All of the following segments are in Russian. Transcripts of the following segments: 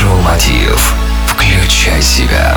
Майншоу Мотив. Включай себя.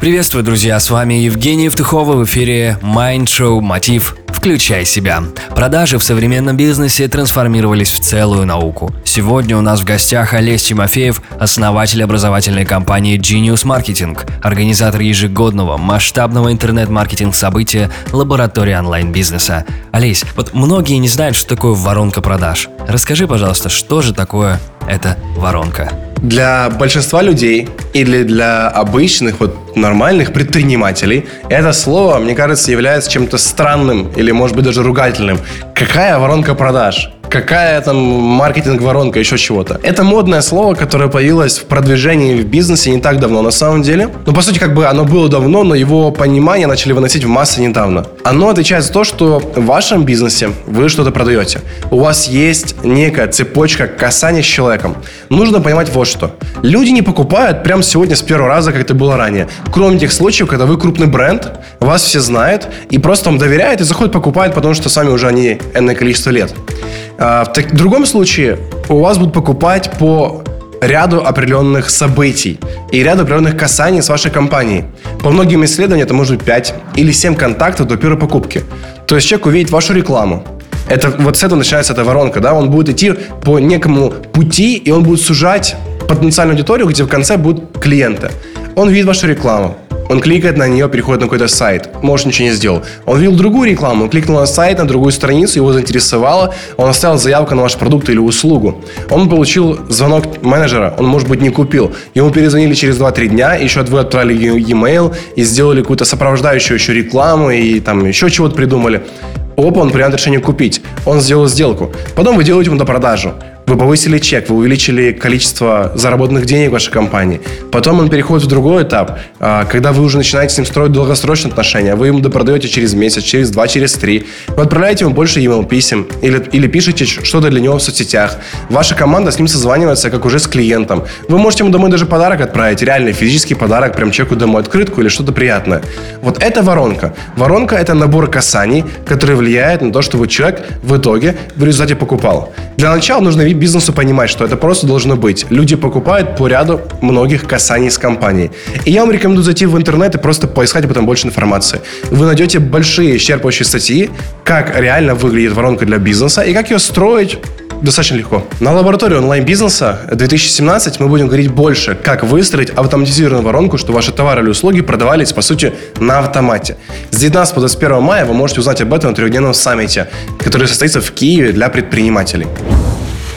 Приветствую, друзья, с вами Евгений Евтухова в эфире Mind Show Мотив «Включай себя». Продажи в современном бизнесе трансформировались в целую науку. Сегодня у нас в гостях Олесь Тимофеев, основатель образовательной компании Genius Marketing, организатор ежегодного масштабного интернет-маркетинг события «Лаборатория онлайн-бизнеса». Олесь, вот многие не знают, что такое воронка продаж. Расскажи, пожалуйста, что же такое эта воронка? Для большинства людей или для обычных, вот нормальных предпринимателей, это слово, мне кажется, является чем-то странным или, может быть, даже ругательным. Какая воронка продаж? Какая там маркетинг-воронка, еще чего-то. Это модное слово, которое появилось в продвижении в бизнесе не так давно на самом деле. Ну, по сути, как бы оно было давно, но его понимание начали выносить в массы недавно. Оно отвечает за то, что в вашем бизнесе вы что-то продаете. У вас есть некая цепочка касания с человеком. Нужно понимать вот что. Люди не покупают прямо сегодня с первого раза, как это было ранее. Кроме тех случаев, когда вы крупный бренд, вас все знают, и просто вам доверяют и заходят покупают, потому что сами уже они энное количество лет. А, в, в другом случае у вас будут покупать по ряду определенных событий и ряду определенных касаний с вашей компанией. По многим исследованиям это может быть 5 или 7 контактов до первой покупки. То есть человек увидит вашу рекламу, это, вот с этого начинается эта воронка, да, он будет идти по некому пути, и он будет сужать потенциальную аудиторию, где в конце будут клиенты. Он видит вашу рекламу, он кликает на нее, переходит на какой-то сайт. Может, ничего не сделал. Он видел другую рекламу, он кликнул на сайт, на другую страницу, его заинтересовало, он оставил заявку на ваш продукт или услугу. Он получил звонок менеджера, он, может быть, не купил. Ему перезвонили через 2-3 дня, еще вы отправили e-mail и сделали какую-то сопровождающую еще рекламу и там еще чего-то придумали. Опа, он принял решение купить. Он сделал сделку. Потом вы делаете ему до продажу. Вы повысили чек, вы увеличили количество заработанных денег в вашей компании. Потом он переходит в другой этап, а, когда вы уже начинаете с ним строить долгосрочные отношения. Вы ему допродаете через месяц, через два, через три. Вы отправляете ему больше email писем или, или пишете что-то для него в соцсетях. Ваша команда с ним созванивается, как уже с клиентом. Вы можете ему домой даже подарок отправить, реальный физический подарок, прям человеку домой открытку или что-то приятное. Вот это воронка. Воронка – это набор касаний, который влияет на то, чтобы человек в итоге в результате покупал. Для начала нужно бизнесу понимать, что это просто должно быть. Люди покупают по ряду многих касаний с компанией. И я вам рекомендую зайти в интернет и просто поискать об этом больше информации. Вы найдете большие исчерпывающие статьи, как реально выглядит воронка для бизнеса и как ее строить достаточно легко. На лаборатории онлайн-бизнеса 2017 мы будем говорить больше, как выстроить автоматизированную воронку, чтобы ваши товары или услуги продавались, по сути, на автомате. С 19 по 21 мая вы можете узнать об этом на трехдневном саммите, который состоится в Киеве для предпринимателей.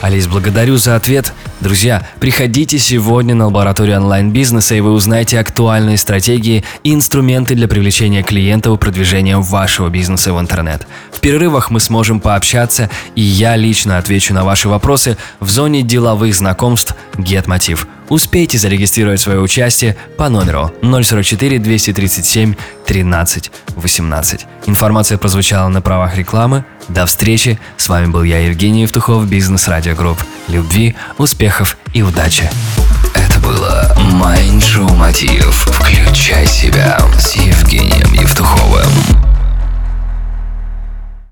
Алис, благодарю за ответ. Друзья, приходите сегодня на лабораторию онлайн-бизнеса, и вы узнаете актуальные стратегии и инструменты для привлечения клиентов и продвижения вашего бизнеса в интернет. В перерывах мы сможем пообщаться, и я лично отвечу на ваши вопросы в зоне деловых знакомств GetMotiv. Успейте зарегистрировать свое участие по номеру 044 237 13 18. Информация прозвучала на правах рекламы. До встречи. С вами был я, Евгений Евтухов, Бизнес Радио Group. Любви, успехов и удачи. Это было Mind Show Мотив. Включай себя.